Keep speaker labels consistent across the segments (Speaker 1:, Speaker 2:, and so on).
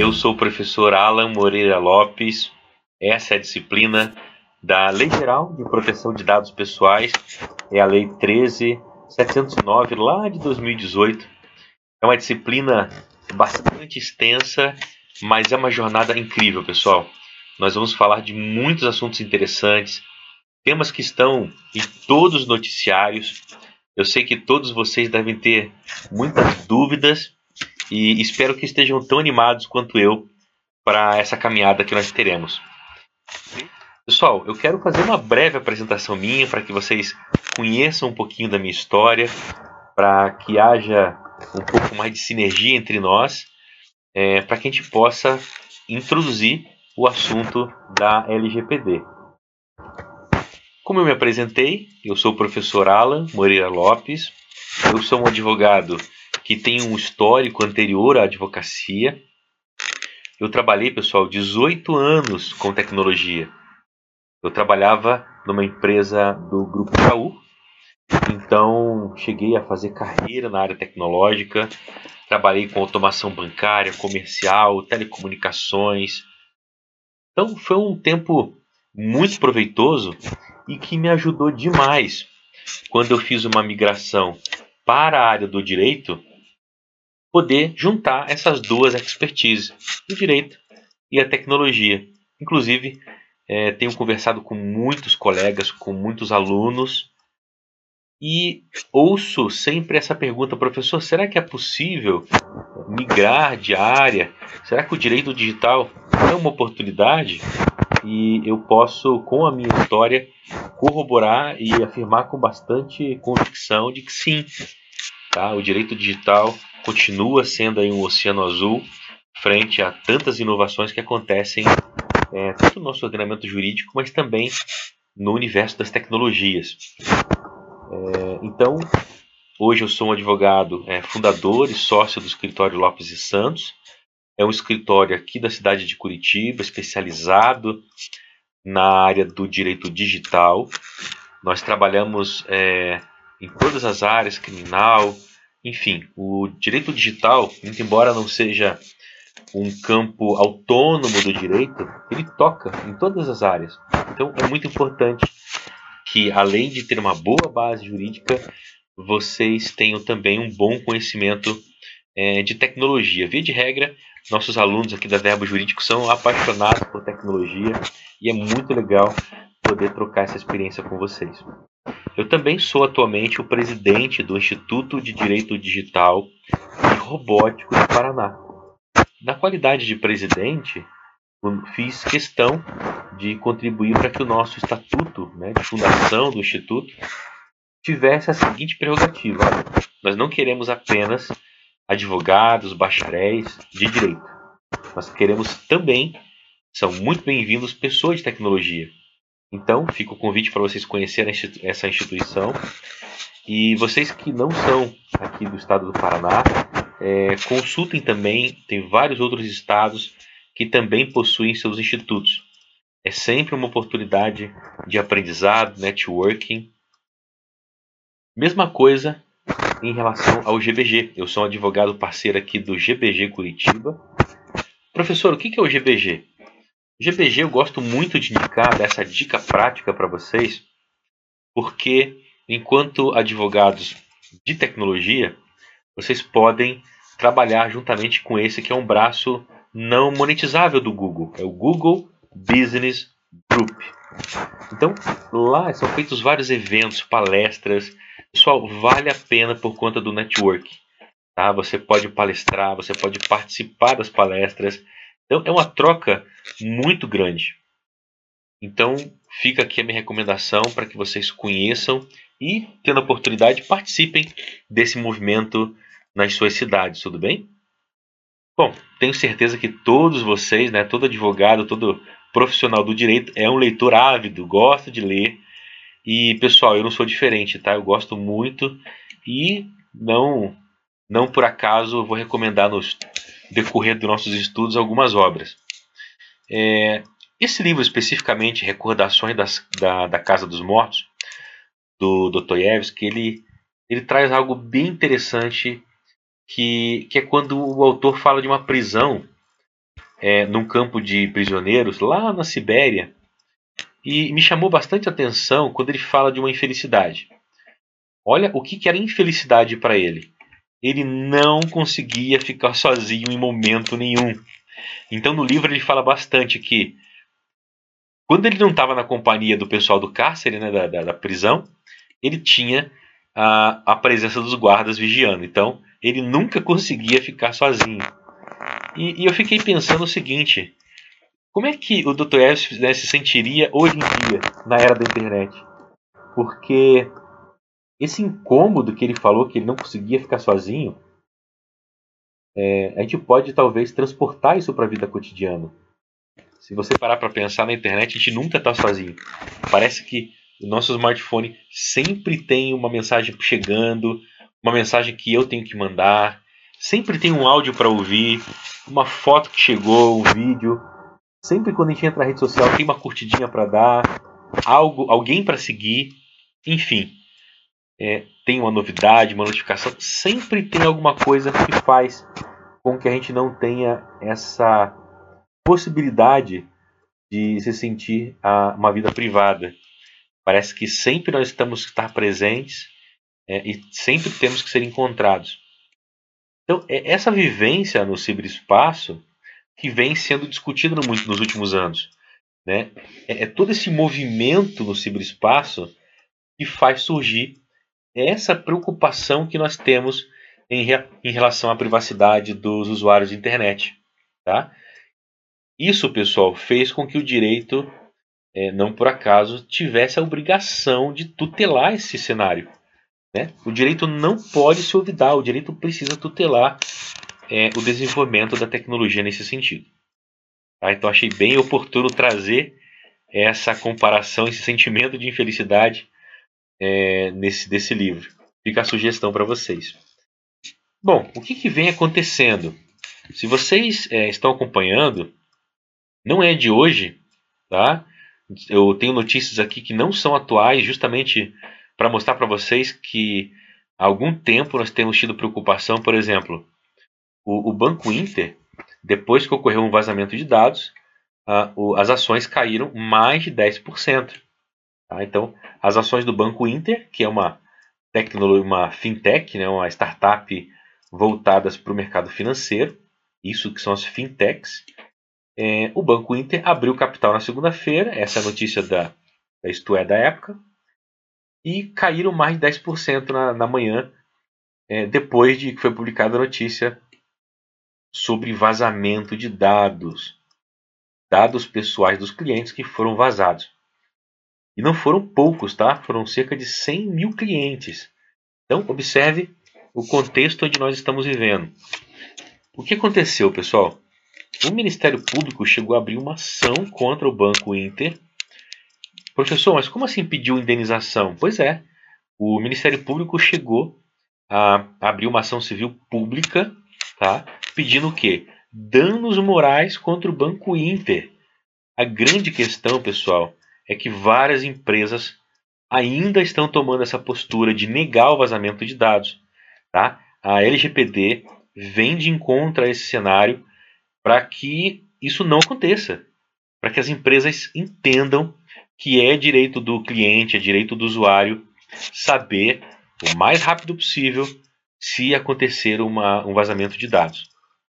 Speaker 1: Eu sou o professor Alan Moreira Lopes. Essa é a disciplina da Lei Geral de Proteção de Dados Pessoais, é a Lei 13709, lá de 2018. É uma disciplina bastante extensa, mas é uma jornada incrível, pessoal. Nós vamos falar de muitos assuntos interessantes, temas que estão em todos os noticiários. Eu sei que todos vocês devem ter muitas dúvidas e espero que estejam tão animados quanto eu para essa caminhada que nós teremos. Pessoal, eu quero fazer uma breve apresentação minha para que vocês conheçam um pouquinho da minha história, para que haja um pouco mais de sinergia entre nós, é, para que a gente possa introduzir o assunto da LGPD. Como eu me apresentei, eu sou o professor Alan Moreira Lopes, eu sou um advogado que tem um histórico anterior à advocacia. Eu trabalhei, pessoal, 18 anos com tecnologia. Eu trabalhava numa empresa do Grupo Itaú, então cheguei a fazer carreira na área tecnológica, trabalhei com automação bancária, comercial, telecomunicações. Então foi um tempo muito proveitoso e que me ajudou demais quando eu fiz uma migração para a área do direito, poder juntar essas duas expertises, o direito e a tecnologia. Inclusive, é, tenho conversado com muitos colegas, com muitos alunos e ouço sempre essa pergunta, professor: será que é possível migrar de área? Será que o direito digital é uma oportunidade? E eu posso, com a minha história, corroborar e afirmar com bastante convicção de que sim, tá? o direito digital continua sendo aí um oceano azul frente a tantas inovações que acontecem é, tanto no nosso ordenamento jurídico, mas também no universo das tecnologias. É, então, hoje eu sou um advogado é, fundador e sócio do escritório Lopes e Santos. É um escritório aqui da cidade de Curitiba, especializado na área do direito digital. Nós trabalhamos é, em todas as áreas, criminal, enfim, o direito digital, embora não seja um campo autônomo do direito, ele toca em todas as áreas. Então é muito importante que, além de ter uma boa base jurídica, vocês tenham também um bom conhecimento é, de tecnologia. Via de regra, nossos alunos aqui da Verbo Jurídico são apaixonados por tecnologia e é muito legal poder trocar essa experiência com vocês. Eu também sou atualmente o presidente do Instituto de Direito Digital e Robótico do Paraná. Na qualidade de presidente, fiz questão de contribuir para que o nosso estatuto né, de fundação do Instituto tivesse a seguinte prerrogativa: nós não queremos apenas advogados, bacharéis de direito. Nós queremos também, são muito bem-vindos, pessoas de tecnologia. Então, fica o convite para vocês conhecerem essa instituição. E vocês que não são aqui do estado do Paraná, é, consultem também, tem vários outros estados que também possuem seus institutos. É sempre uma oportunidade de aprendizado, networking. Mesma coisa em relação ao GBG. Eu sou um advogado parceiro aqui do GBG Curitiba. Professor, o que é o GBG? O GBG eu gosto muito de indicar, dessa dica prática para vocês, porque enquanto advogados de tecnologia, vocês podem trabalhar juntamente com esse que é um braço não monetizável do Google, é o Google Business Group. Então, lá são feitos vários eventos, palestras. Pessoal, vale a pena por conta do network. Tá? Você pode palestrar, você pode participar das palestras. Então, é uma troca muito grande. Então, fica aqui a minha recomendação para que vocês conheçam e, tendo a oportunidade, participem desse movimento nas suas cidades, tudo bem? Bom, tenho certeza que todos vocês, né, todo advogado, todo profissional do direito é um leitor ávido, gosta de ler. E, pessoal, eu não sou diferente, tá? Eu gosto muito e não não por acaso vou recomendar no decorrer dos nossos estudos algumas obras. É, esse livro especificamente, Recordações das, da, da Casa dos Mortos, do Dostoiévski, ele, ele traz algo bem interessante que, que é quando o autor fala de uma prisão é, num campo de prisioneiros lá na Sibéria e me chamou bastante atenção quando ele fala de uma infelicidade. Olha o que, que era infelicidade para ele. Ele não conseguia ficar sozinho em momento nenhum. Então no livro ele fala bastante que quando ele não estava na companhia do pessoal do cárcere, né, da, da, da prisão, ele tinha a, a presença dos guardas vigiando. Então ele nunca conseguia ficar sozinho. E, e eu fiquei pensando o seguinte: como é que o Dr. Evans né, se sentiria hoje em dia, na era da internet? Porque esse incômodo que ele falou que ele não conseguia ficar sozinho, é, a gente pode talvez transportar isso para a vida cotidiana. Se você parar para pensar na internet, a gente nunca está sozinho. Parece que o nosso smartphone sempre tem uma mensagem chegando, uma mensagem que eu tenho que mandar, sempre tem um áudio para ouvir, uma foto que chegou, um vídeo. Sempre quando a gente entra na rede social tem uma curtidinha para dar, algo, alguém para seguir, enfim. É, tem uma novidade, uma notificação, sempre tem alguma coisa que faz com que a gente não tenha essa possibilidade de se sentir a, uma vida privada. Parece que sempre nós estamos estar presentes é, e sempre temos que ser encontrados. Então, é essa vivência no ciberespaço que vem sendo discutido muito nos últimos anos. Né? É, é todo esse movimento no ciberespaço que faz surgir essa preocupação que nós temos em, em relação à privacidade dos usuários de internet. Tá? Isso, pessoal, fez com que o direito, é, não por acaso, tivesse a obrigação de tutelar esse cenário. Né? O direito não pode se olvidar, o direito precisa tutelar é, o desenvolvimento da tecnologia nesse sentido. Tá? Então achei bem oportuno trazer essa comparação, esse sentimento de infelicidade é, nesse desse livro. Fica a sugestão para vocês. Bom, o que, que, vem acontecendo? Se vocês é, estão acompanhando, não é de hoje, tá? Eu tenho notícias aqui que não são atuais, justamente para mostrar para vocês que há algum tempo nós temos tido preocupação, por exemplo, o, o Banco Inter, depois que ocorreu um vazamento de dados, o, as ações caíram mais de 10%. Tá? Então, as ações do Banco Inter, que é uma tecnologia, uma fintech, né, uma startup voltadas para o mercado financeiro, isso que são as fintechs, é, o Banco Inter abriu capital na segunda-feira, essa é a notícia da, da Isto é da época, e caíram mais de 10% na, na manhã, é, depois de que foi publicada a notícia sobre vazamento de dados, dados pessoais dos clientes que foram vazados. E não foram poucos, tá? Foram cerca de 100 mil clientes. Então, observe o contexto onde nós estamos vivendo. O que aconteceu, pessoal? O Ministério Público chegou a abrir uma ação contra o Banco Inter Professor, mas como assim pediu indenização? Pois é, o Ministério Público chegou a abrir uma ação civil pública, tá? Pedindo o quê? Danos morais contra o Banco Inter. A grande questão, pessoal, é que várias empresas ainda estão tomando essa postura de negar o vazamento de dados, tá? A LGPD vem de encontro a esse cenário para que isso não aconteça, para que as empresas entendam que é direito do cliente, é direito do usuário saber o mais rápido possível se acontecer uma, um vazamento de dados.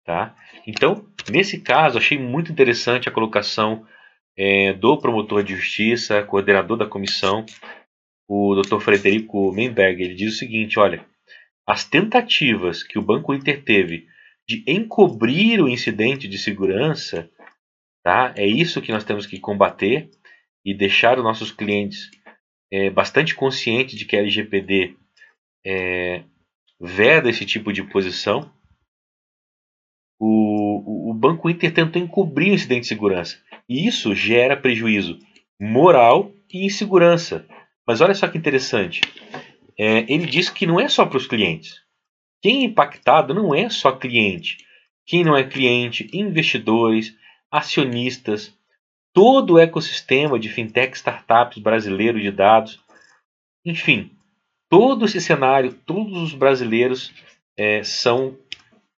Speaker 1: Tá? Então, nesse caso, achei muito interessante a colocação é, do promotor de justiça, coordenador da comissão, o Dr. Frederico Menberg. Ele diz o seguinte: olha, as tentativas que o Banco Inter teve de encobrir o incidente de segurança, tá? é isso que nós temos que combater e deixar os nossos clientes é, bastante conscientes de que a LGPD é, veda esse tipo de posição, o, o Banco Inter tentou encobrir o incidente de segurança. E isso gera prejuízo moral e insegurança. Mas olha só que interessante. É, ele diz que não é só para os clientes. Quem é impactado não é só cliente. Quem não é cliente, investidores, acionistas, todo o ecossistema de fintech startups brasileiros de dados, enfim, todo esse cenário, todos os brasileiros é, são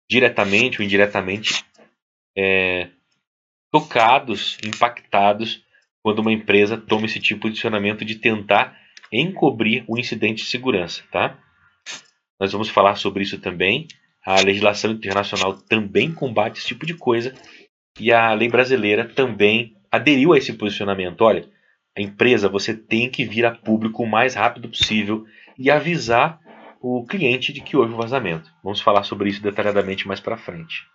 Speaker 1: diretamente ou indiretamente é, tocados, impactados quando uma empresa toma esse tipo de posicionamento de tentar encobrir o incidente de segurança, tá? Nós vamos falar sobre isso também. A legislação internacional também combate esse tipo de coisa e a lei brasileira também aderiu a esse posicionamento. Olha, a empresa você tem que vir a público o mais rápido possível e avisar o cliente de que houve o vazamento. Vamos falar sobre isso detalhadamente mais para frente.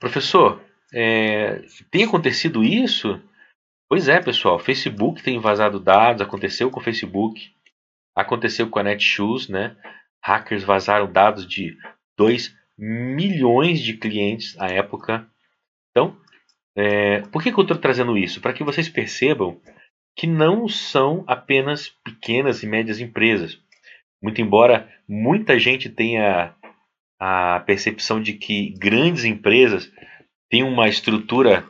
Speaker 1: Professor, é, tem acontecido isso? Pois é, pessoal. Facebook tem vazado dados, aconteceu com o Facebook, aconteceu com a Netshoes, né? Hackers vazaram dados de 2 milhões de clientes à época. Então, é, por que, que eu estou trazendo isso? Para que vocês percebam que não são apenas pequenas e médias empresas. Muito embora muita gente tenha a percepção de que grandes empresas têm uma estrutura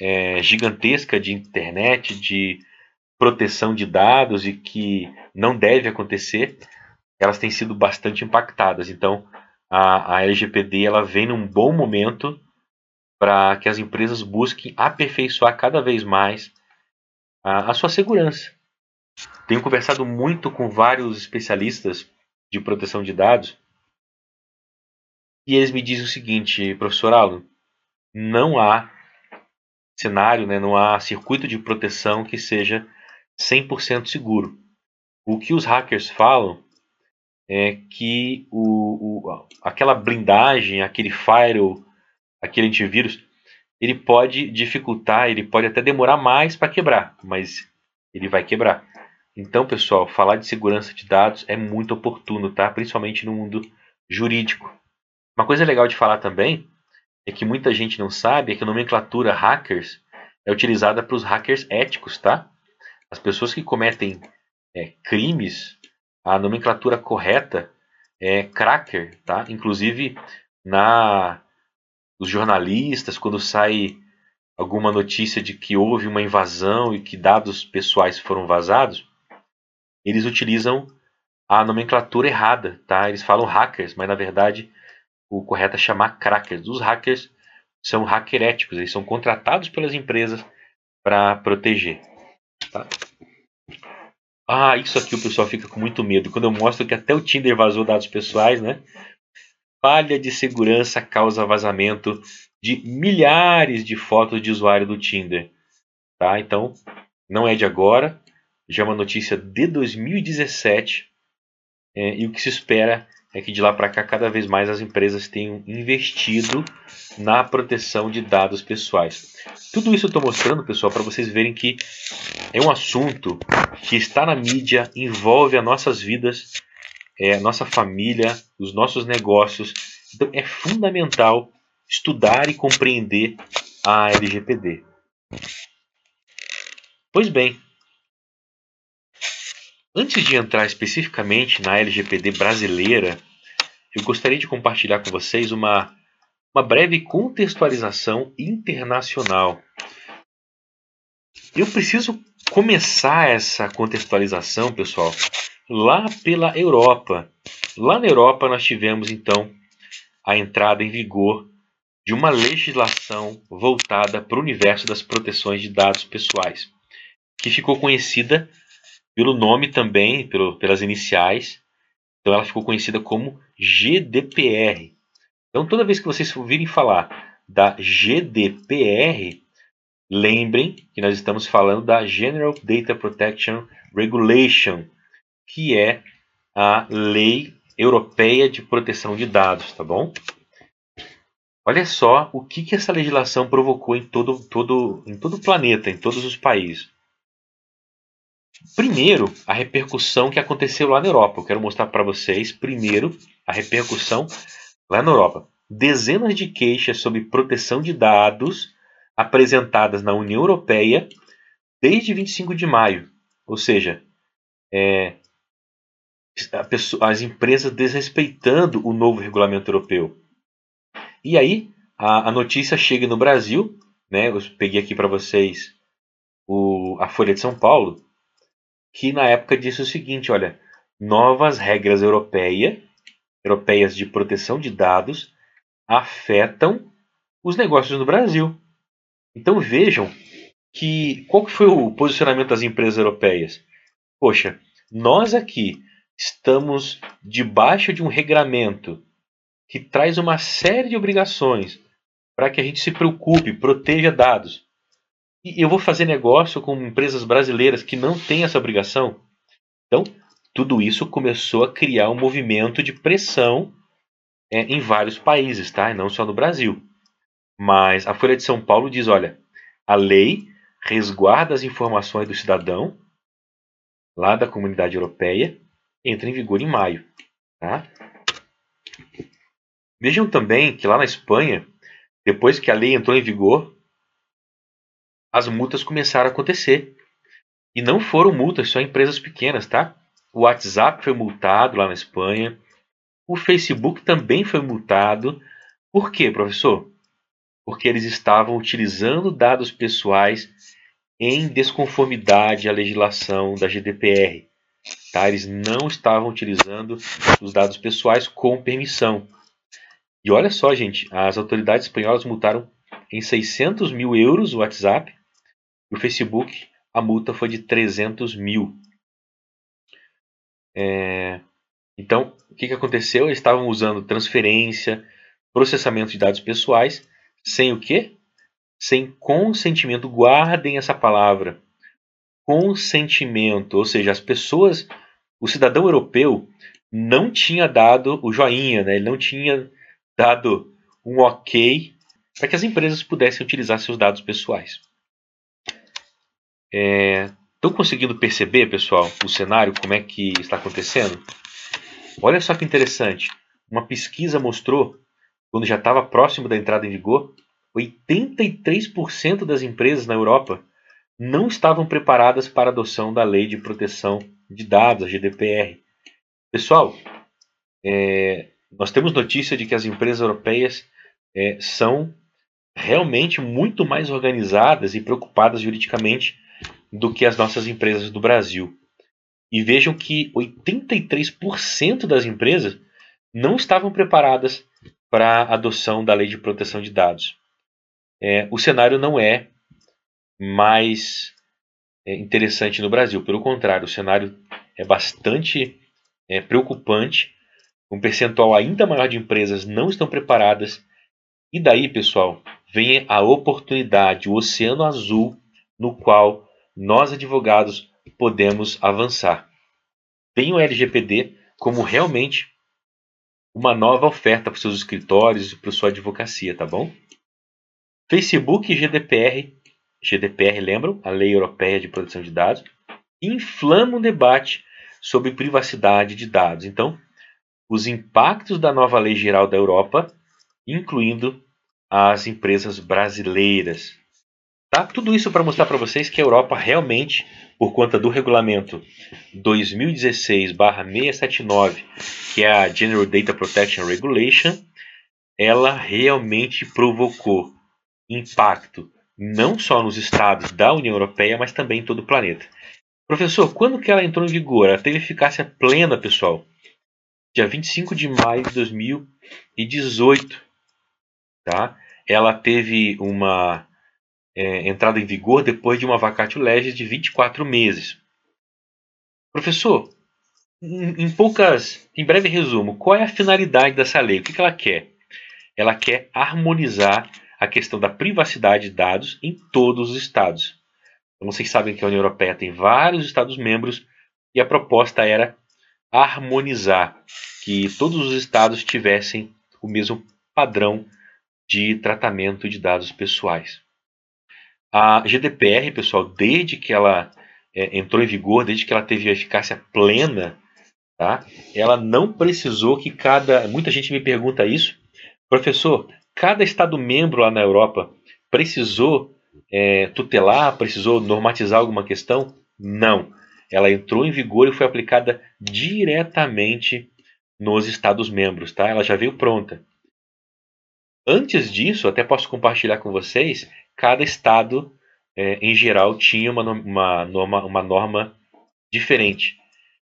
Speaker 1: é, gigantesca de internet, de proteção de dados e que não deve acontecer, elas têm sido bastante impactadas. Então, a, a LGPD ela vem num bom momento para que as empresas busquem aperfeiçoar cada vez mais a, a sua segurança. Tenho conversado muito com vários especialistas de proteção de dados e eles me dizem o seguinte, professor Alan, não há cenário, né, não há circuito de proteção que seja 100% seguro. O que os hackers falam é que o, o, aquela blindagem, aquele firewall, aquele antivírus, ele pode dificultar, ele pode até demorar mais para quebrar, mas ele vai quebrar. Então, pessoal, falar de segurança de dados é muito oportuno, tá? Principalmente no mundo jurídico. Uma coisa legal de falar também é que muita gente não sabe é que a nomenclatura hackers é utilizada para os hackers éticos, tá? As pessoas que cometem é, crimes, a nomenclatura correta é cracker, tá? Inclusive na os jornalistas quando sai alguma notícia de que houve uma invasão e que dados pessoais foram vazados, eles utilizam a nomenclatura errada, tá? Eles falam hackers, mas na verdade o correto é chamar crackers. Os hackers são hacker éticos, eles são contratados pelas empresas para proteger. Tá? Ah, isso aqui o pessoal fica com muito medo. Quando eu mostro que até o Tinder vazou dados pessoais, né? Falha de segurança causa vazamento de milhares de fotos de usuário do Tinder. Tá? Então, não é de agora, já é uma notícia de 2017. É, e o que se espera é que de lá para cá cada vez mais as empresas tenham investido na proteção de dados pessoais. Tudo isso eu estou mostrando, pessoal, para vocês verem que é um assunto que está na mídia, envolve as nossas vidas, é, a nossa família, os nossos negócios. Então é fundamental estudar e compreender a LGPD. Pois bem, Antes de entrar especificamente na LGPD brasileira, eu gostaria de compartilhar com vocês uma, uma breve contextualização internacional. Eu preciso começar essa contextualização, pessoal, lá pela Europa. Lá na Europa nós tivemos então a entrada em vigor de uma legislação voltada para o universo das proteções de dados pessoais, que ficou conhecida pelo nome também, pelo, pelas iniciais. Então ela ficou conhecida como GDPR. Então toda vez que vocês ouvirem falar da GDPR, lembrem que nós estamos falando da General Data Protection Regulation, que é a lei europeia de proteção de dados, tá bom? Olha só o que, que essa legislação provocou em todo, todo, em todo o planeta, em todos os países. Primeiro, a repercussão que aconteceu lá na Europa. Eu quero mostrar para vocês, primeiro, a repercussão lá na Europa. Dezenas de queixas sobre proteção de dados apresentadas na União Europeia desde 25 de maio. Ou seja, é, pessoa, as empresas desrespeitando o novo regulamento europeu. E aí, a, a notícia chega no Brasil. Né, eu peguei aqui para vocês o, a Folha de São Paulo que na época disse o seguinte: olha, novas regras europeia, europeias de proteção de dados afetam os negócios no Brasil. Então vejam que qual que foi o posicionamento das empresas europeias? Poxa, nós aqui estamos debaixo de um regramento que traz uma série de obrigações para que a gente se preocupe, proteja dados. E eu vou fazer negócio com empresas brasileiras que não têm essa obrigação. Então, tudo isso começou a criar um movimento de pressão é, em vários países, tá? E não só no Brasil. Mas a Folha de São Paulo diz: olha, a lei resguarda as informações do cidadão lá da comunidade europeia, entra em vigor em maio. Tá? Vejam também que lá na Espanha, depois que a lei entrou em vigor, as multas começaram a acontecer. E não foram multas só em empresas pequenas, tá? O WhatsApp foi multado lá na Espanha. O Facebook também foi multado. Por quê, professor? Porque eles estavam utilizando dados pessoais em desconformidade à legislação da GDPR. Tá? Eles não estavam utilizando os dados pessoais com permissão. E olha só, gente, as autoridades espanholas multaram em 600 mil euros o WhatsApp e o Facebook a multa foi de 300 mil. É... Então, o que, que aconteceu? Eles estavam usando transferência, processamento de dados pessoais, sem o quê? Sem consentimento. Guardem essa palavra. Consentimento. Ou seja, as pessoas, o cidadão europeu não tinha dado o joinha, né? ele não tinha dado um ok para que as empresas pudessem utilizar seus dados pessoais. Estão é, conseguindo perceber, pessoal, o cenário, como é que está acontecendo? Olha só que interessante. Uma pesquisa mostrou, quando já estava próximo da entrada em vigor, 83% das empresas na Europa não estavam preparadas para a adoção da Lei de Proteção de Dados, a GDPR. Pessoal, é, nós temos notícia de que as empresas europeias é, são realmente muito mais organizadas e preocupadas juridicamente do que as nossas empresas do Brasil. E vejam que 83% das empresas não estavam preparadas para a adoção da lei de proteção de dados. É, o cenário não é mais é, interessante no Brasil, pelo contrário, o cenário é bastante é, preocupante. Um percentual ainda maior de empresas não estão preparadas. E daí, pessoal, vem a oportunidade, o oceano azul no qual nós advogados podemos avançar. Tem o LGPD como realmente uma nova oferta para os seus escritórios e para sua advocacia, tá bom? Facebook e GDPR, GDPR lembram, a Lei Europeia de Proteção de Dados, inflama um debate sobre privacidade de dados. Então, os impactos da nova Lei Geral da Europa, incluindo as empresas brasileiras. Tá? Tudo isso para mostrar para vocês que a Europa realmente, por conta do regulamento 2016/679, que é a General Data Protection Regulation, ela realmente provocou impacto não só nos estados da União Europeia, mas também em todo o planeta. Professor, quando que ela entrou em vigor? Ela teve eficácia plena, pessoal. Dia 25 de maio de 2018. Tá? Ela teve uma é, entrada em vigor depois de uma vacatio legis de 24 meses. Professor, em, em, poucas, em breve resumo, qual é a finalidade dessa lei? O que, que ela quer? Ela quer harmonizar a questão da privacidade de dados em todos os estados. Então, vocês sabem que a União Europeia tem vários estados-membros e a proposta era harmonizar, que todos os estados tivessem o mesmo padrão de tratamento de dados pessoais. A GDPR, pessoal, desde que ela é, entrou em vigor, desde que ela teve eficácia plena, tá? ela não precisou que cada. Muita gente me pergunta isso, professor, cada Estado membro lá na Europa precisou é, tutelar, precisou normatizar alguma questão? Não. Ela entrou em vigor e foi aplicada diretamente nos Estados membros, tá? Ela já veio pronta. Antes disso, até posso compartilhar com vocês, cada estado, é, em geral, tinha uma, uma, norma, uma norma diferente.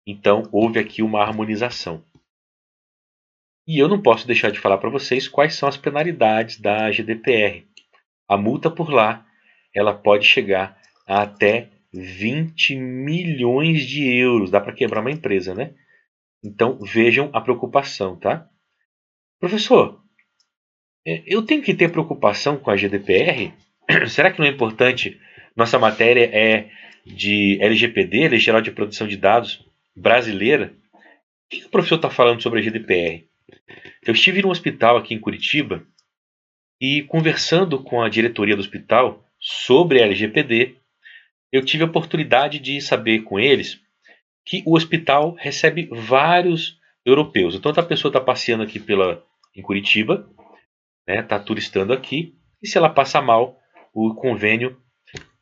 Speaker 1: Então, houve aqui uma harmonização. E eu não posso deixar de falar para vocês quais são as penalidades da GDPR. A multa por lá, ela pode chegar a até 20 milhões de euros. Dá para quebrar uma empresa, né? Então vejam a preocupação, tá? Professor, é, eu tenho que ter preocupação com a GDPR? Será que não é importante? Nossa matéria é de LGPD, Lei Geral de Proteção de Dados brasileira. O que o professor está falando sobre a GDPR? Eu estive no hospital aqui em Curitiba e conversando com a diretoria do hospital sobre a LGPD, eu tive a oportunidade de saber com eles que o hospital recebe vários europeus. Então, a pessoa está passeando aqui pela, em Curitiba, está né, tá turistando aqui, e se ela passa mal, o convênio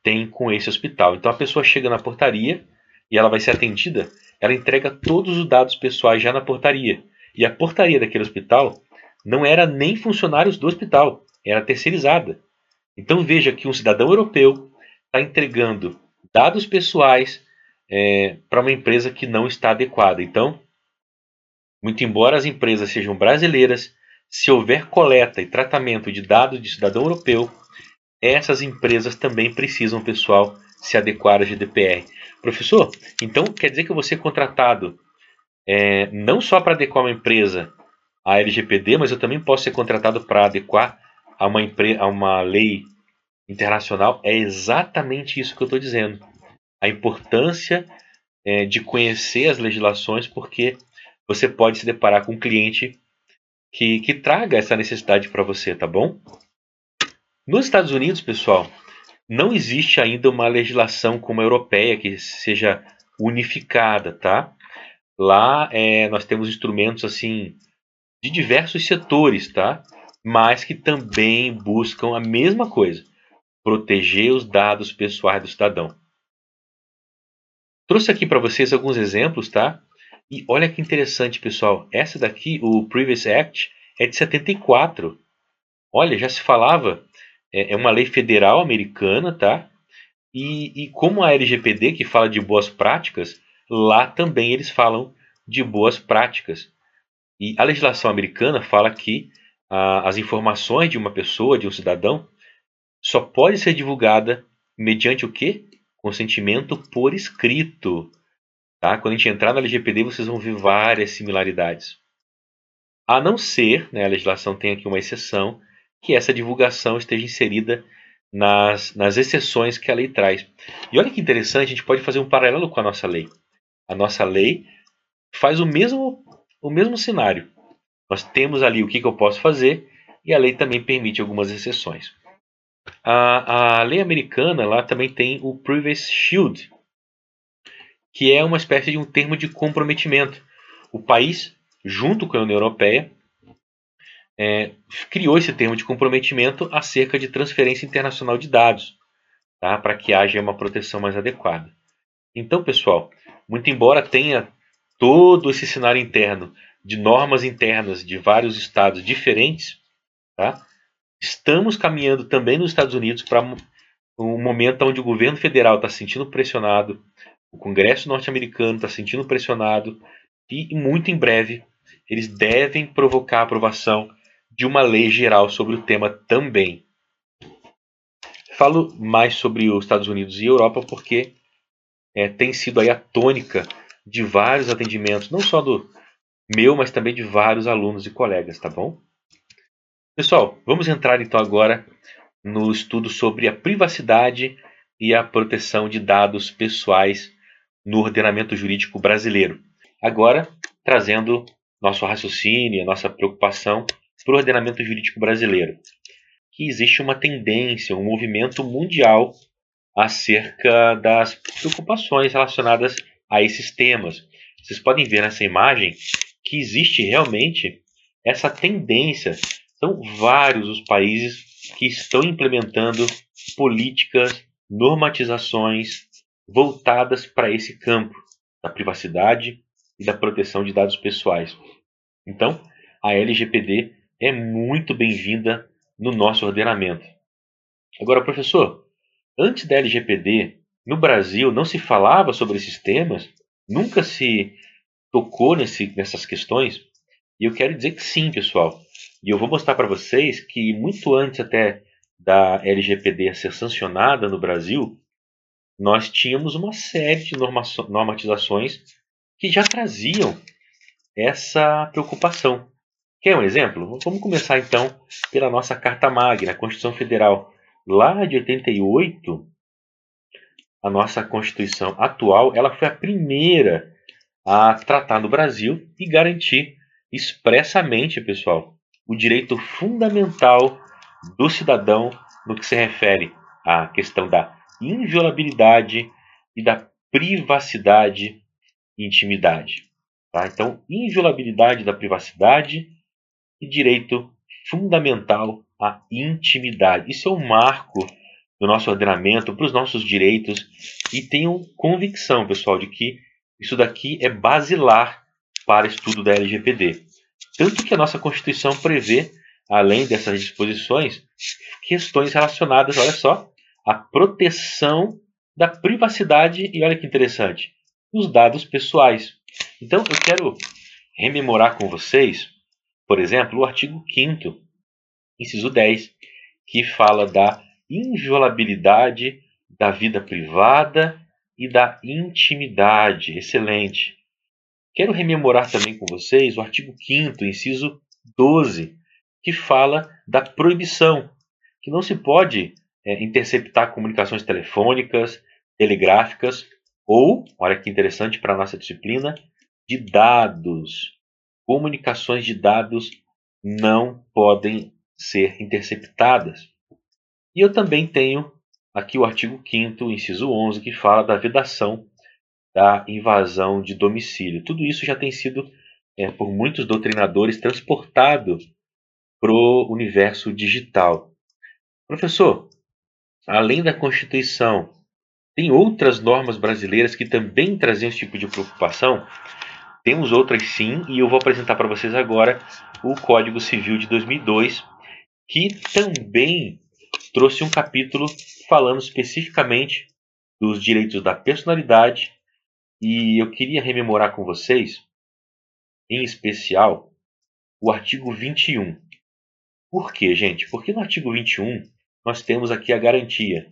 Speaker 1: tem com esse hospital. Então, a pessoa chega na portaria e ela vai ser atendida, ela entrega todos os dados pessoais já na portaria. E a portaria daquele hospital não era nem funcionários do hospital, era terceirizada. Então, veja que um cidadão europeu está entregando dados pessoais é, para uma empresa que não está adequada. Então, muito embora as empresas sejam brasileiras, se houver coleta e tratamento de dados de cidadão europeu, essas empresas também precisam, pessoal, se adequar à GDPR. Professor, então quer dizer que eu vou ser contratado é, não só para adequar uma empresa à LGPD, mas eu também posso ser contratado para adequar a uma, a uma lei internacional? É exatamente isso que eu estou dizendo a importância é, de conhecer as legislações, porque você pode se deparar com um cliente que, que traga essa necessidade para você, tá bom? Nos Estados Unidos, pessoal, não existe ainda uma legislação como a europeia que seja unificada, tá? Lá é, nós temos instrumentos assim de diversos setores, tá? Mas que também buscam a mesma coisa: proteger os dados pessoais do cidadão. Trouxe aqui para vocês alguns exemplos, tá? E olha que interessante, pessoal. Essa daqui, o Previous Act, é de 74. Olha, já se falava, é, é uma lei federal americana, tá? E, e como a LGPD, que fala de boas práticas, lá também eles falam de boas práticas. E a legislação americana fala que ah, as informações de uma pessoa, de um cidadão, só pode ser divulgada mediante o quê? consentimento por escrito. Tá? Quando a gente entrar na LGPD, vocês vão ver várias similaridades. A não ser, né, a legislação tem aqui uma exceção, que essa divulgação esteja inserida nas, nas exceções que a lei traz. E olha que interessante, a gente pode fazer um paralelo com a nossa lei. A nossa lei faz o mesmo, o mesmo cenário. Nós temos ali o que, que eu posso fazer e a lei também permite algumas exceções. A, a lei americana lá também tem o Privacy Shield, que é uma espécie de um termo de comprometimento. O país, junto com a União Europeia, é, criou esse termo de comprometimento acerca de transferência internacional de dados, tá? para que haja uma proteção mais adequada. Então, pessoal, muito embora tenha todo esse cenário interno de normas internas de vários estados diferentes, tá? Estamos caminhando também nos Estados Unidos para um momento onde o governo federal está se sentindo pressionado, o Congresso norte-americano está se sentindo pressionado e muito em breve eles devem provocar aprovação de uma lei geral sobre o tema também. Falo mais sobre os Estados Unidos e Europa porque é, tem sido aí a tônica de vários atendimentos, não só do meu, mas também de vários alunos e colegas, tá bom? Pessoal, vamos entrar então agora no estudo sobre a privacidade e a proteção de dados pessoais no ordenamento jurídico brasileiro. Agora, trazendo nosso raciocínio, nossa preocupação para o ordenamento jurídico brasileiro, que existe uma tendência, um movimento mundial acerca das preocupações relacionadas a esses temas. Vocês podem ver nessa imagem que existe realmente essa tendência são vários os países que estão implementando políticas, normatizações voltadas para esse campo da privacidade e da proteção de dados pessoais. Então, a LGPD é muito bem-vinda no nosso ordenamento. Agora, professor, antes da LGPD, no Brasil não se falava sobre esses temas, nunca se tocou nesse, nessas questões. E eu quero dizer que sim, pessoal. E eu vou mostrar para vocês que muito antes até da LGPD ser sancionada no Brasil, nós tínhamos uma série de normatizações que já traziam essa preocupação. Quer um exemplo? Vamos começar então pela nossa Carta Magna, a Constituição Federal. Lá de 88, a nossa Constituição atual, ela foi a primeira a tratar no Brasil e garantir expressamente, pessoal, o direito fundamental do cidadão no que se refere à questão da inviolabilidade e da privacidade e intimidade. Tá? Então, inviolabilidade da privacidade e direito fundamental à intimidade. Isso é um marco do nosso ordenamento para os nossos direitos e tenho convicção, pessoal, de que isso daqui é basilar para estudo da LGPD. Tanto que a nossa Constituição prevê, além dessas disposições, questões relacionadas, olha só, à proteção da privacidade e olha que interessante, dos dados pessoais. Então eu quero rememorar com vocês, por exemplo, o artigo 5 inciso 10, que fala da inviolabilidade da vida privada e da intimidade. Excelente. Quero rememorar também com vocês o artigo 5 inciso 12, que fala da proibição, que não se pode é, interceptar comunicações telefônicas, telegráficas ou, olha que interessante para a nossa disciplina, de dados. Comunicações de dados não podem ser interceptadas. E eu também tenho aqui o artigo 5 inciso 11, que fala da vedação da invasão de domicílio. Tudo isso já tem sido, é, por muitos doutrinadores, transportado para o universo digital. Professor, além da Constituição, tem outras normas brasileiras que também traziam esse tipo de preocupação? Temos outras sim, e eu vou apresentar para vocês agora o Código Civil de 2002, que também trouxe um capítulo falando especificamente dos direitos da personalidade e eu queria rememorar com vocês, em especial, o artigo 21. Por quê, gente? Porque no artigo 21 nós temos aqui a garantia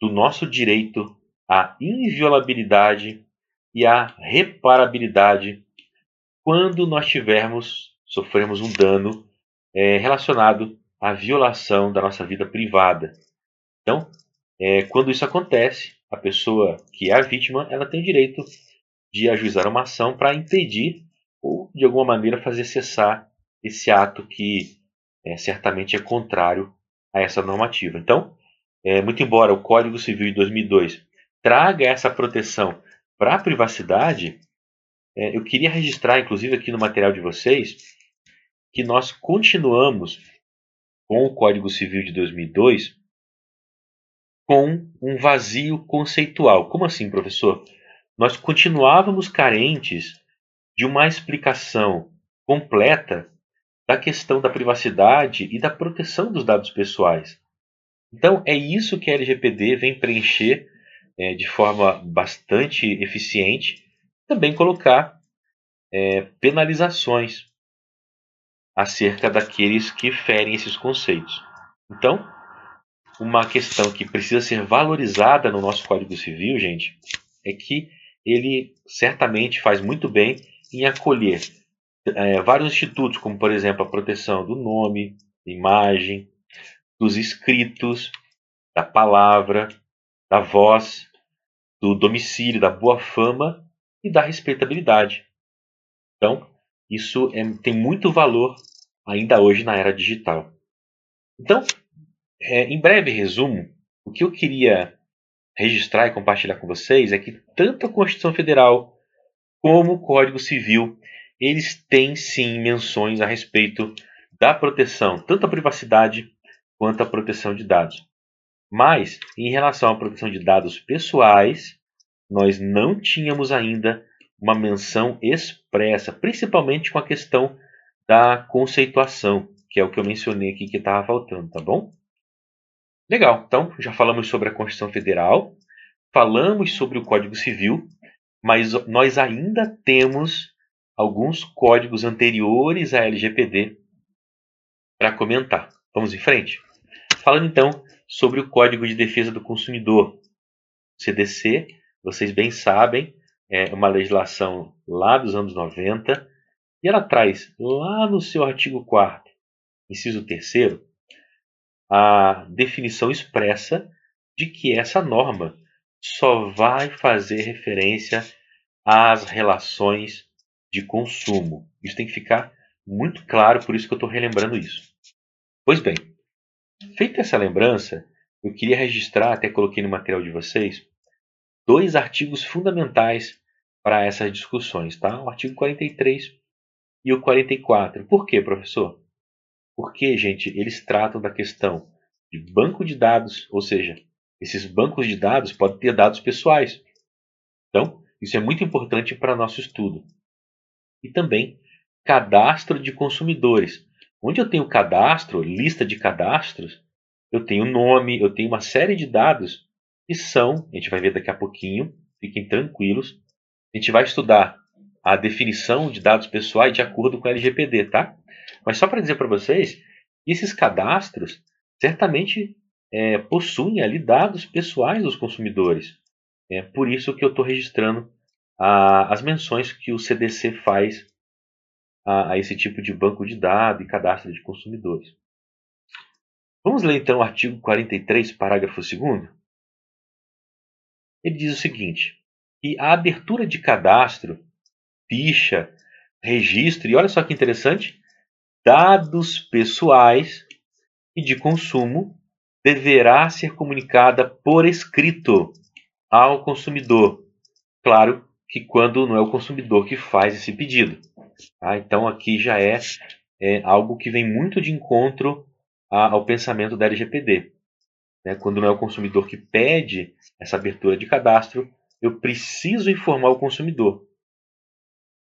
Speaker 1: do nosso direito à inviolabilidade e à reparabilidade quando nós tivermos, sofremos um dano é, relacionado à violação da nossa vida privada. Então, é, quando isso acontece, a pessoa que é a vítima, ela tem direito de ajuizar uma ação para impedir ou, de alguma maneira, fazer cessar esse ato que é, certamente é contrário a essa normativa. Então, é, muito embora o Código Civil de 2002 traga essa proteção para a privacidade, é, eu queria registrar, inclusive aqui no material de vocês, que nós continuamos com o Código Civil de 2002 com um vazio conceitual. Como assim, professor? Nós continuávamos carentes de uma explicação completa da questão da privacidade e da proteção dos dados pessoais. Então, é isso que a LGPD vem preencher é, de forma bastante eficiente, também colocar é, penalizações acerca daqueles que ferem esses conceitos. Então, uma questão que precisa ser valorizada no nosso Código Civil, gente, é que ele certamente faz muito bem em acolher é, vários institutos, como por exemplo a proteção do nome, imagem, dos escritos, da palavra, da voz, do domicílio, da boa fama e da respeitabilidade. Então, isso é, tem muito valor ainda hoje na era digital. Então, é, em breve resumo, o que eu queria registrar e compartilhar com vocês é que tanto a Constituição Federal como o Código Civil, eles têm sim menções a respeito da proteção, tanto à privacidade quanto à proteção de dados. Mas, em relação à proteção de dados pessoais, nós não tínhamos ainda uma menção expressa, principalmente com a questão da conceituação, que é o que eu mencionei aqui que estava faltando, tá bom? Legal, então já falamos sobre a Constituição Federal, falamos sobre o Código Civil, mas nós ainda temos alguns códigos anteriores à LGPD para comentar. Vamos em frente? Falando então sobre o Código de Defesa do Consumidor. CDC, vocês bem sabem, é uma legislação lá dos anos 90 e ela traz lá no seu artigo 4 inciso 3 a definição expressa de que essa norma só vai fazer referência às relações de consumo. Isso tem que ficar muito claro, por isso que eu estou relembrando isso. Pois bem, feita essa lembrança, eu queria registrar, até coloquei no material de vocês, dois artigos fundamentais para essas discussões, tá? O artigo 43 e o 44. Por quê, professor? Porque, gente, eles tratam da questão de banco de dados, ou seja, esses bancos de dados podem ter dados pessoais. Então, isso é muito importante para nosso estudo. E também cadastro de consumidores. Onde eu tenho cadastro, lista de cadastros, eu tenho nome, eu tenho uma série de dados que são, a gente vai ver daqui a pouquinho, fiquem tranquilos. A gente vai estudar a definição de dados pessoais de acordo com a LGPD, tá? Mas só para dizer para vocês, esses cadastros certamente é, possuem ali dados pessoais dos consumidores. É por isso que eu estou registrando a, as menções que o CDC faz a, a, esse tipo de banco de dados e cadastro de consumidores. Vamos ler então o artigo 43, parágrafo 2 Ele diz o seguinte: que a abertura de cadastro, ficha, registro e olha só que interessante, dados pessoais e de consumo deverá ser comunicada por escrito ao consumidor. Claro que quando não é o consumidor que faz esse pedido. Tá? Então aqui já é, é, algo que vem muito de encontro a, ao pensamento da LGPD. Né? Quando não é o consumidor que pede essa abertura de cadastro, eu preciso informar o consumidor.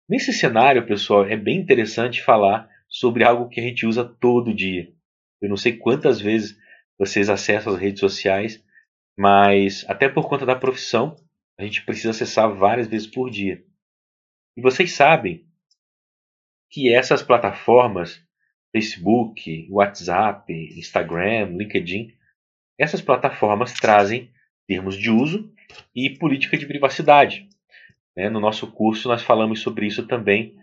Speaker 1: Nesse cenário, pessoal, é bem interessante falar sobre algo que a gente usa todo dia. Eu não sei quantas vezes vocês acessam as redes sociais, mas até por conta da profissão, a gente precisa acessar várias vezes por dia. E vocês sabem que essas plataformas, Facebook, WhatsApp, Instagram, LinkedIn, essas plataformas trazem termos de uso e política de privacidade. Né? No nosso curso, nós falamos sobre isso também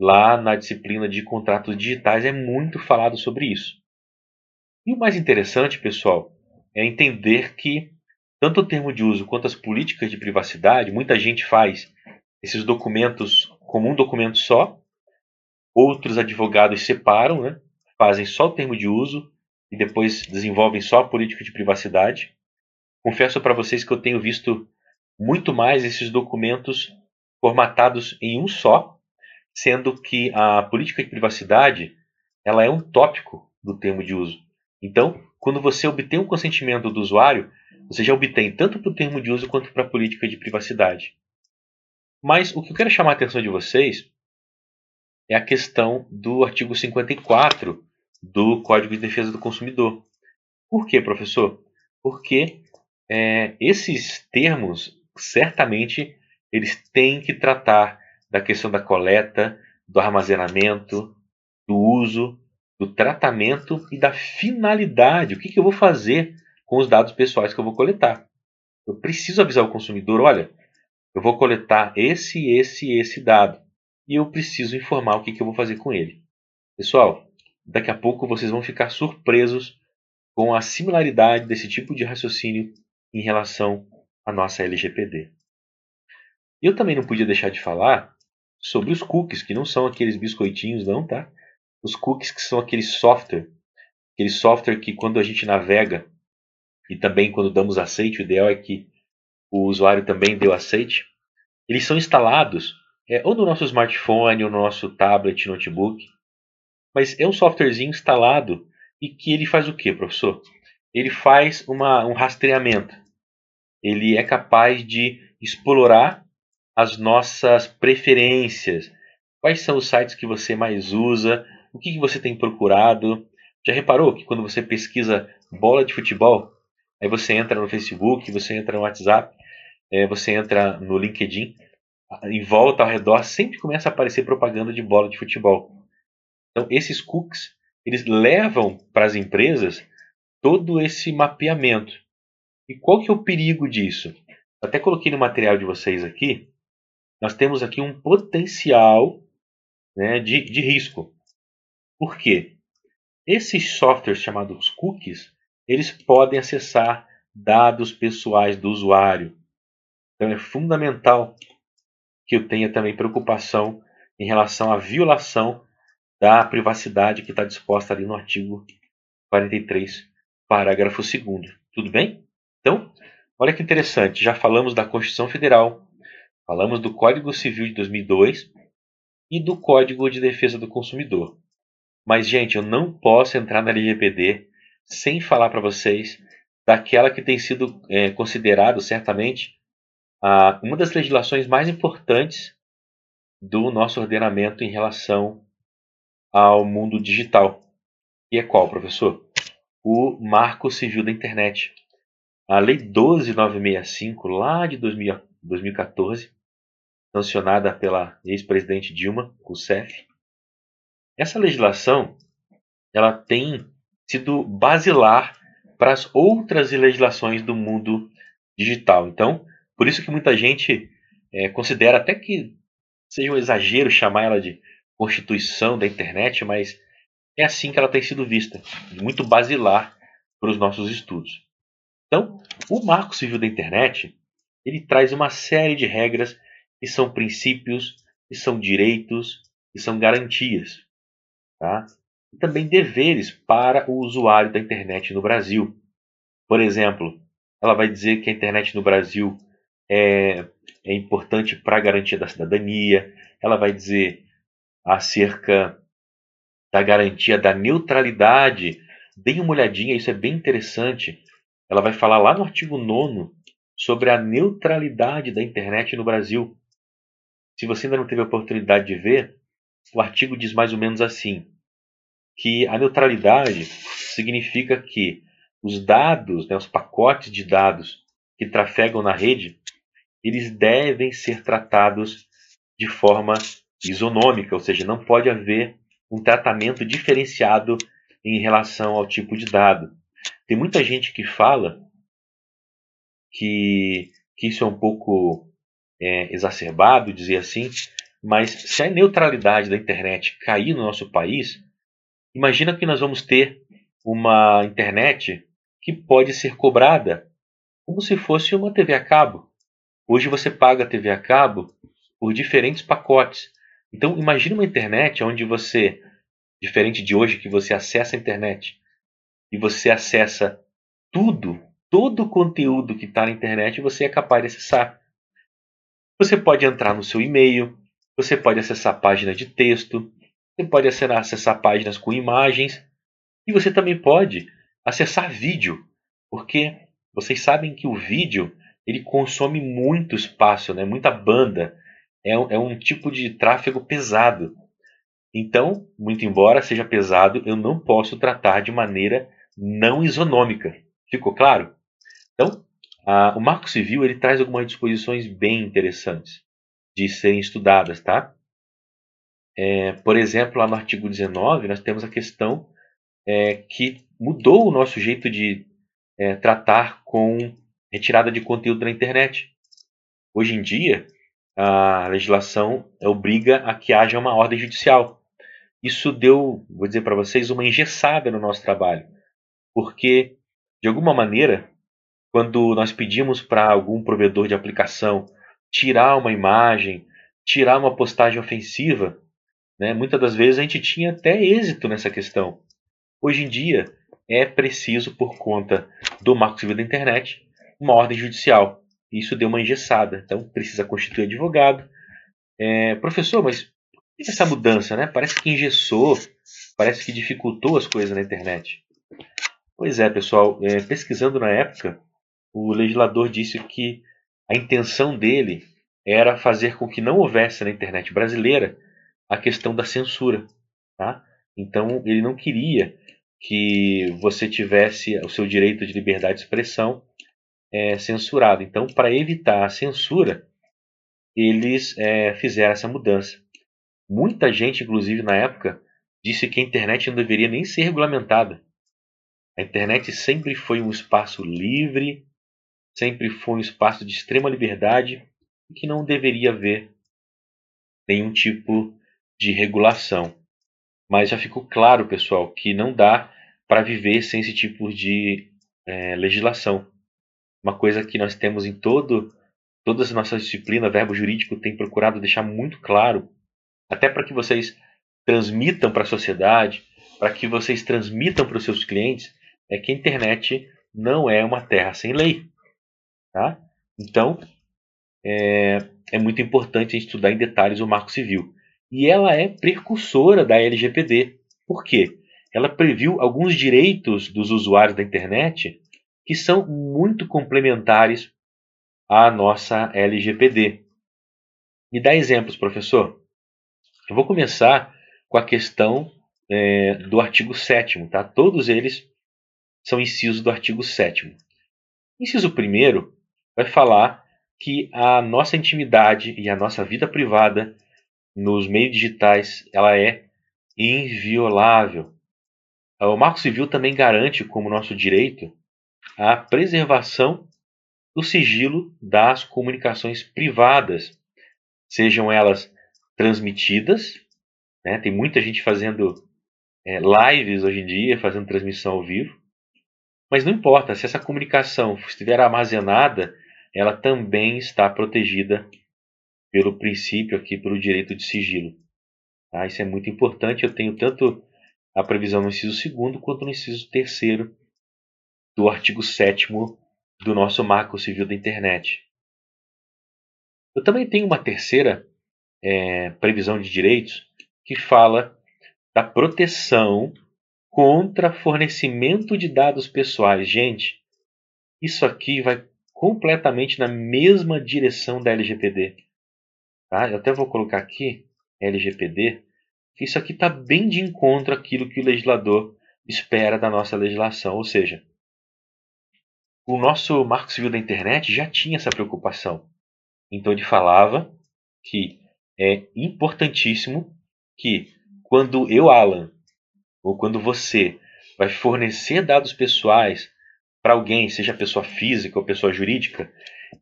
Speaker 1: lá na disciplina de contratos digitais, é muito falado sobre isso. E o mais interessante, pessoal, é entender que tanto o termo de uso quanto as políticas de privacidade, muita gente faz esses documentos como um documento só, outros advogados separam, né? fazem só o termo de uso e depois desenvolvem só a política de privacidade. Confesso para vocês que eu tenho visto muito mais esses documentos formatados em um só, sendo que a política de privacidade ela é um tópico do termo de uso. Então, quando você obtém um consentimento do usuário, você já obtém tanto para o termo de uso quanto para a política de privacidade. Mas o que eu quero chamar a atenção de vocês é a questão do artigo 54 do Código de Defesa do Consumidor. Por quê, professor? Porque é, esses termos, certamente, eles têm que tratar da questão da coleta, do armazenamento, do uso, do tratamento e da finalidade. O que, que eu vou fazer com os dados pessoais que eu vou coletar? Eu preciso avisar o consumidor: olha, eu vou coletar esse, esse esse dado. E eu preciso informar o que, que eu vou fazer com ele. Pessoal, daqui a pouco vocês vão ficar surpresos com a similaridade desse tipo de raciocínio em relação à nossa LGPD. Eu também não podia deixar de falar sobre os cookies, que não são aqueles biscoitinhos, não, tá? Os cookies que são aquele software, aquele software que quando a gente navega e também quando damos aceite, o ideal é que o usuário também o aceite, eles são instalados é, ou no nosso smartphone ou no nosso tablet, notebook, mas é um softwarezinho instalado e que ele faz o que, professor? Ele faz uma, um rastreamento. Ele é capaz de explorar as nossas preferências. Quais são os sites que você mais usa? O que, que você tem procurado? Já reparou que quando você pesquisa bola de futebol, aí você entra no Facebook, você entra no WhatsApp, é, você entra no LinkedIn, em volta, ao redor, sempre começa a aparecer propaganda de bola de futebol. Então, esses cookies, eles levam para as empresas todo esse mapeamento. E qual que é o perigo disso? Até coloquei no material de vocês aqui, nós temos aqui um potencial né, de, de risco. Por quê? Esses softwares chamados cookies, eles podem acessar dados pessoais do usuário. Então é fundamental que eu tenha também preocupação em relação à violação da privacidade que está disposta ali no artigo 43, parágrafo 2 Tudo bem? Então, olha que interessante, já falamos da Constituição Federal, falamos do Código Civil de 2002 e do Código de Defesa do Consumidor. Mas, gente, eu não posso entrar na LGPD sem falar para vocês daquela que tem sido é, considerado, certamente, uma das legislações mais importantes do nosso ordenamento em relação ao mundo digital. E é qual, professor? O Marco Civil da Internet. A Lei 12965, lá de 2000, 2014, sancionada pela ex-presidente Dilma Rousseff. Essa legislação ela tem sido basilar para as outras legislações do mundo digital. Então, por isso que muita gente é, considera até que seja um exagero chamar ela de constituição da internet, mas é assim que ela tem sido vista, muito basilar para os nossos estudos. Então, o Marco Civil da Internet ele traz uma série de regras que são princípios, que são direitos, que são garantias, tá? E também deveres para o usuário da internet no Brasil. Por exemplo, ela vai dizer que a internet no Brasil é, é importante para a garantia da cidadania, ela vai dizer acerca da garantia da neutralidade. Deem uma olhadinha, isso é bem interessante. Ela vai falar lá no artigo 9 sobre a neutralidade da internet no Brasil. Se você ainda não teve a oportunidade de ver, o artigo diz mais ou menos assim: que a neutralidade significa que os dados, né, os pacotes de dados que trafegam na rede, eles devem ser tratados de forma isonômica, ou seja, não pode haver um tratamento diferenciado em relação ao tipo de dado. Tem muita gente que fala que, que isso é um pouco é, exacerbado, dizer assim, mas se a neutralidade da internet cair no nosso país, imagina que nós vamos ter uma internet que pode ser cobrada como se fosse uma TV a cabo. Hoje você paga a TV a cabo por diferentes pacotes. Então, imagine uma internet onde você, diferente de hoje, que você acessa a internet e você acessa tudo, todo o conteúdo que está na internet, você é capaz de acessar. Você pode entrar no seu e-mail, você pode acessar páginas de texto, você pode acessar, páginas com imagens e você também pode acessar vídeo, porque vocês sabem que o vídeo ele consome muito espaço, né? muita banda é, é um tipo de tráfego pesado. Então, muito embora seja pesado, eu não posso tratar de maneira não isonômica. Ficou claro? Então, a, o Marco Civil ele traz algumas disposições bem interessantes de serem estudadas, tá? É, por exemplo, lá no artigo 19, nós temos a questão é, que mudou o nosso jeito de é, tratar com retirada de conteúdo na internet. Hoje em dia, a legislação obriga a que haja uma ordem judicial. Isso deu, vou dizer para vocês, uma engessada no nosso trabalho, porque, de alguma maneira, quando nós pedimos para algum provedor de aplicação tirar uma imagem, tirar uma postagem ofensiva, né, muitas das vezes a gente tinha até êxito nessa questão. Hoje em dia, é preciso, por conta do Marco Civil da Internet, uma ordem judicial. Isso deu uma engessada. Então precisa constituir advogado. É, professor, mas essa mudança, né? Parece que engessou, parece que dificultou as coisas na internet. Pois é, pessoal. É, pesquisando na época, o legislador disse que a intenção dele era fazer com que não houvesse na internet brasileira a questão da censura. Tá? Então, ele não queria que você tivesse o seu direito de liberdade de expressão é, censurado. Então, para evitar a censura, eles é, fizeram essa mudança. Muita gente, inclusive na época, disse que a internet não deveria nem ser regulamentada. A internet sempre foi um espaço livre, sempre foi um espaço de extrema liberdade e que não deveria haver nenhum tipo de regulação. Mas já ficou claro, pessoal, que não dá para viver sem esse tipo de é, legislação. Uma coisa que nós temos em todo, todas as nossas disciplinas, verbo jurídico tem procurado deixar muito claro, até para que vocês transmitam para a sociedade, para que vocês transmitam para os seus clientes, é que a internet não é uma terra sem lei. Tá? Então, é, é muito importante estudar em detalhes o Marco Civil. E ela é precursora da LGPD. Por quê? Ela previu alguns direitos dos usuários da internet que são muito complementares à nossa LGPD. Me dá exemplos, professor. Eu vou começar com a questão é, do artigo 7 tá? Todos eles são incisos do artigo 7 Inciso 1 vai falar que a nossa intimidade e a nossa vida privada nos meios digitais ela é inviolável. O Marco Civil também garante como nosso direito a preservação do sigilo das comunicações privadas, sejam elas transmitidas, né? tem muita gente fazendo é, lives hoje em dia, fazendo transmissão ao vivo, mas não importa, se essa comunicação estiver armazenada, ela também está protegida pelo princípio aqui, pelo direito de sigilo. Tá? Isso é muito importante. Eu tenho tanto a previsão no inciso 2 quanto no inciso 3 do artigo 7 do nosso Marco Civil da Internet. Eu também tenho uma terceira é, previsão de direitos que fala da proteção contra fornecimento de dados pessoais. Gente, isso aqui vai completamente na mesma direção da LGPD. Tá? Eu até vou colocar aqui LGPD, que isso aqui está bem de encontro àquilo que o legislador espera da nossa legislação. Ou seja, o nosso Marco Civil da Internet já tinha essa preocupação. Então ele falava que é importantíssimo que quando eu, Alan, ou quando você vai fornecer dados pessoais para alguém, seja pessoa física ou pessoa jurídica,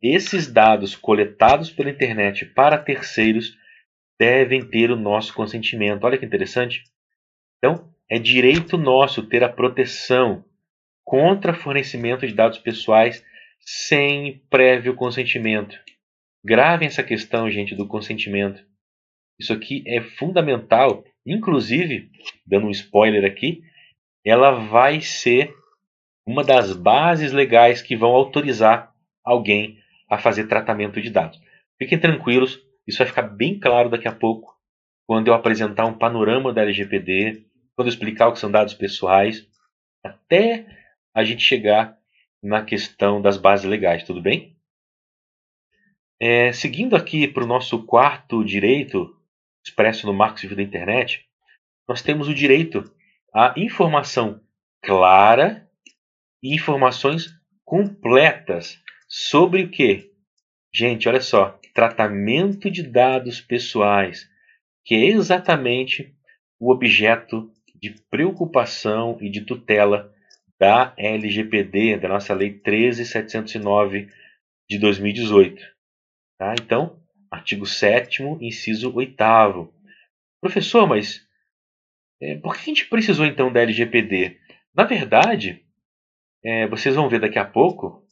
Speaker 1: esses dados coletados pela internet para terceiros devem ter o nosso consentimento. Olha que interessante. Então, é direito nosso ter a proteção contra fornecimento de dados pessoais sem prévio consentimento. Gravem essa questão, gente, do consentimento. Isso aqui é fundamental. Inclusive, dando um spoiler aqui, ela vai ser uma das bases legais que vão autorizar alguém a fazer tratamento de dados. Fiquem tranquilos, isso vai ficar bem claro daqui a pouco, quando eu apresentar um panorama da LGPD, quando eu explicar o que são dados pessoais, até a gente chegar na questão das bases legais, tudo bem? É, seguindo aqui para o nosso quarto direito, expresso no Marco Civil da Internet, nós temos o direito à informação clara e informações completas sobre o que? Gente, olha só, tratamento de dados pessoais, que é exatamente o objeto de preocupação e de tutela da LGPD, da nossa Lei 13709 de 2018. Tá? Então, artigo 7 inciso 8 Professor, mas é, por que a gente precisou então da LGPD? Na verdade, é, vocês vão ver daqui a pouco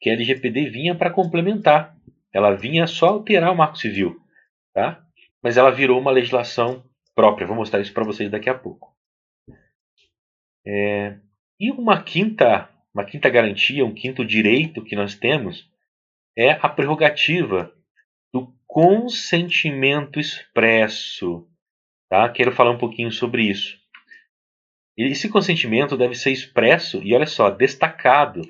Speaker 1: que a LGPD vinha para complementar. Ela vinha só alterar o Marco Civil, tá? Mas ela virou uma legislação própria. Vou mostrar isso para vocês daqui a pouco. É, e uma quinta, uma quinta garantia, um quinto direito que nós temos é a prerrogativa do consentimento expresso. Tá? Quero falar um pouquinho sobre isso. Esse consentimento deve ser expresso e, olha só, destacado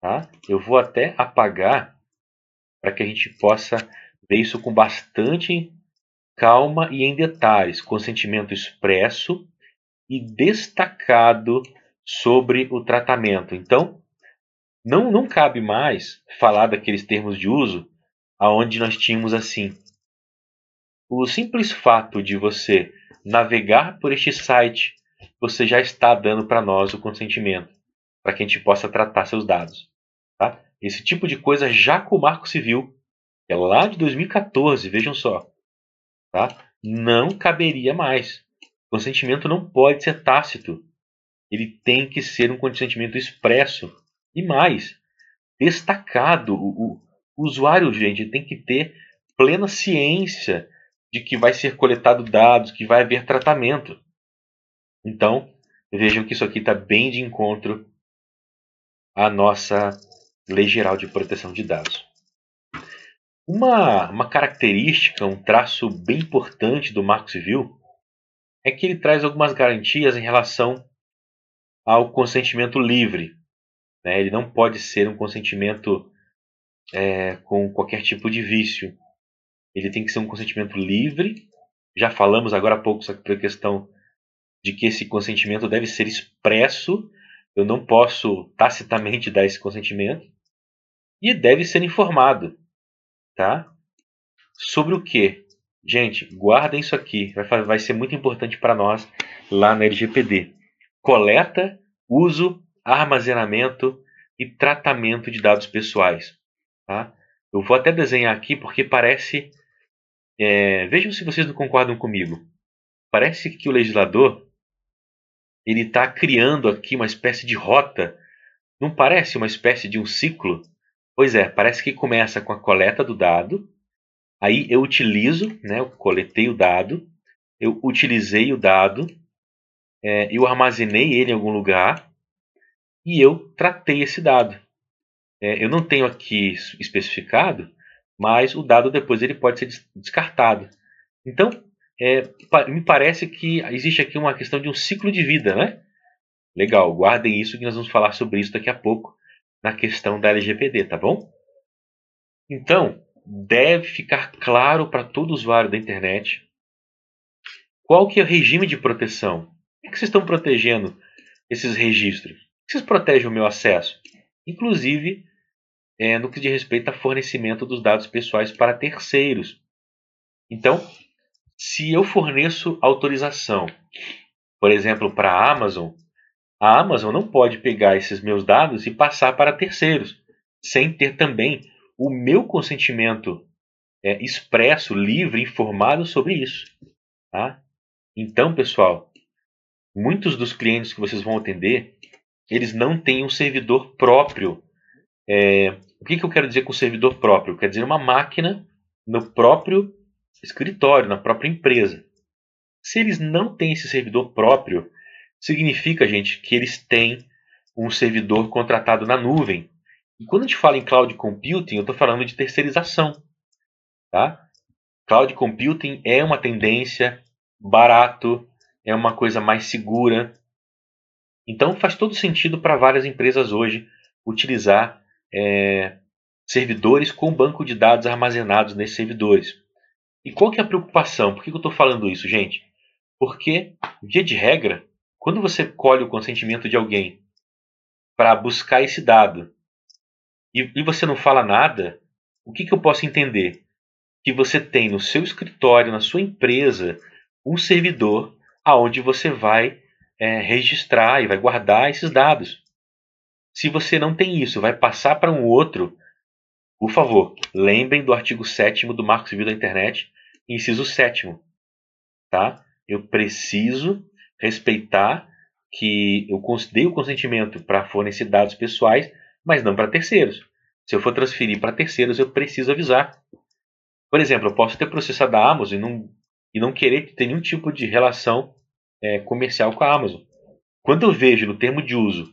Speaker 1: Tá? Eu vou até apagar para que a gente possa ver isso com bastante calma e em detalhes. Consentimento expresso e destacado sobre o tratamento. Então, não, não cabe mais falar daqueles termos de uso aonde nós tínhamos assim o simples fato de você navegar por este site, você já está dando para nós o consentimento para que a gente possa tratar seus dados. Tá? Esse tipo de coisa já com o Marco Civil, é lá de 2014, vejam só, tá? não caberia mais. Consentimento não pode ser tácito. Ele tem que ser um consentimento expresso. E mais, destacado. O, o usuário, gente, tem que ter plena ciência de que vai ser coletado dados, que vai haver tratamento. Então, vejam que isso aqui está bem de encontro à nossa Lei Geral de Proteção de Dados. Uma, uma característica, um traço bem importante do Marco Civil é que ele traz algumas garantias em relação ao consentimento livre. Né? Ele não pode ser um consentimento é, com qualquer tipo de vício ele tem que ser um consentimento livre. Já falamos agora há pouco sobre a questão de que esse consentimento deve ser expresso. Eu não posso tacitamente dar esse consentimento. E deve ser informado, tá? Sobre o que? Gente, guardem isso aqui. Vai, vai ser muito importante para nós lá na LGPD. Coleta, uso, armazenamento e tratamento de dados pessoais. Tá? Eu vou até desenhar aqui porque parece é, vejam se vocês não concordam comigo. Parece que o legislador ele está criando aqui uma espécie de rota. Não parece uma espécie de um ciclo? Pois é, parece que começa com a coleta do dado. Aí eu utilizo, né, eu coletei o dado, eu utilizei o dado, é, eu armazenei ele em algum lugar e eu tratei esse dado. É, eu não tenho aqui especificado, mas o dado depois ele pode ser descartado. Então, é, me parece que existe aqui uma questão de um ciclo de vida, né? Legal, guardem isso que nós vamos falar sobre isso daqui a pouco na questão da LGPD, tá bom? Então, deve ficar claro para todo usuário da internet qual que é o regime de proteção. Como é que vocês estão protegendo esses registros? Vocês protegem o meu acesso? Inclusive, é, no que diz respeito a fornecimento dos dados pessoais para terceiros. Então, se eu forneço autorização, por exemplo, para a Amazon, a Amazon não pode pegar esses meus dados e passar para terceiros, sem ter também o meu consentimento é, expresso, livre, informado sobre isso. Tá? Então, pessoal, muitos dos clientes que vocês vão atender, eles não têm um servidor próprio é, o que, que eu quero dizer com servidor próprio? Quer dizer uma máquina no próprio escritório, na própria empresa. Se eles não têm esse servidor próprio, significa, gente, que eles têm um servidor contratado na nuvem. E quando a gente fala em cloud computing, eu estou falando de terceirização. Tá? Cloud computing é uma tendência, barato, é uma coisa mais segura. Então faz todo sentido para várias empresas hoje utilizar é, servidores com banco de dados armazenados nesses servidores. E qual que é a preocupação? Por que eu estou falando isso, gente? Porque, via de regra, quando você colhe o consentimento de alguém para buscar esse dado e, e, você não fala nada, o que, que eu posso entender? Que você tem no seu escritório, na sua empresa, um servidor aonde você vai é, registrar e vai guardar esses dados. Se você não tem isso, vai passar para um outro, por favor, lembrem do artigo 7 do Marco Civil da Internet, inciso 7. Tá? Eu preciso respeitar que eu dei o consentimento para fornecer dados pessoais, mas não para terceiros. Se eu for transferir para terceiros, eu preciso avisar. Por exemplo, eu posso ter processado a Amazon e não, e não querer ter nenhum tipo de relação é, comercial com a Amazon. Quando eu vejo no termo de uso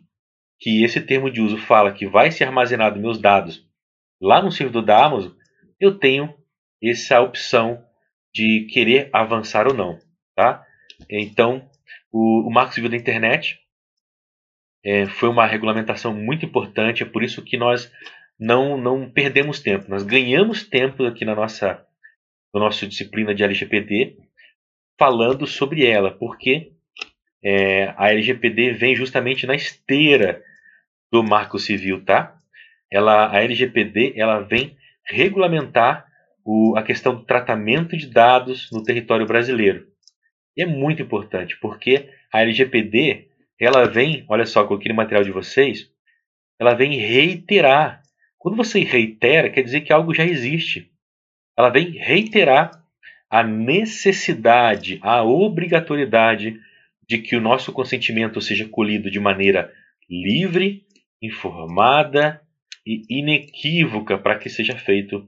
Speaker 1: que esse termo de uso fala que vai ser armazenado meus dados lá no servidor da Amazon, eu tenho essa opção de querer avançar ou não, tá? Então, o, o Marco Civil da Internet é, foi uma regulamentação muito importante, é por isso que nós não, não perdemos tempo, nós ganhamos tempo aqui na nossa, na nossa disciplina de LGPD falando sobre ela, porque é, a LGPD vem justamente na esteira do Marco Civil, tá? Ela, a LGPD, ela vem regulamentar o, a questão do tratamento de dados no território brasileiro. E é muito importante, porque a LGPD, ela vem, olha só, coloquei no material de vocês, ela vem reiterar. Quando você reitera, quer dizer que algo já existe. Ela vem reiterar a necessidade, a obrigatoriedade de que o nosso consentimento seja colhido de maneira livre, informada e inequívoca para que seja feito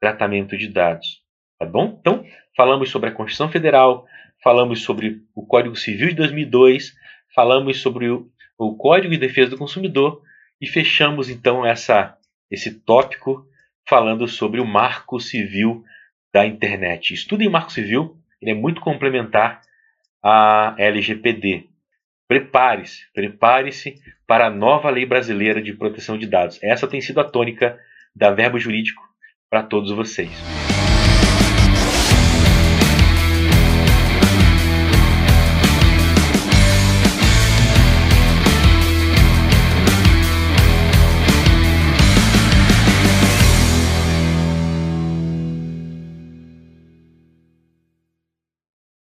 Speaker 1: tratamento de dados. Tá bom? Então, falamos sobre a Constituição Federal, falamos sobre o Código Civil de 2002, falamos sobre o, Código de Defesa do Consumidor e fechamos então essa, esse tópico falando sobre o Marco Civil da internet. Estudem Marco Civil, ele é muito complementar à LGPD. Prepare-se, prepare-se para a nova lei brasileira de proteção de dados. Essa tem sido a tônica da Verbo Jurídico para todos vocês.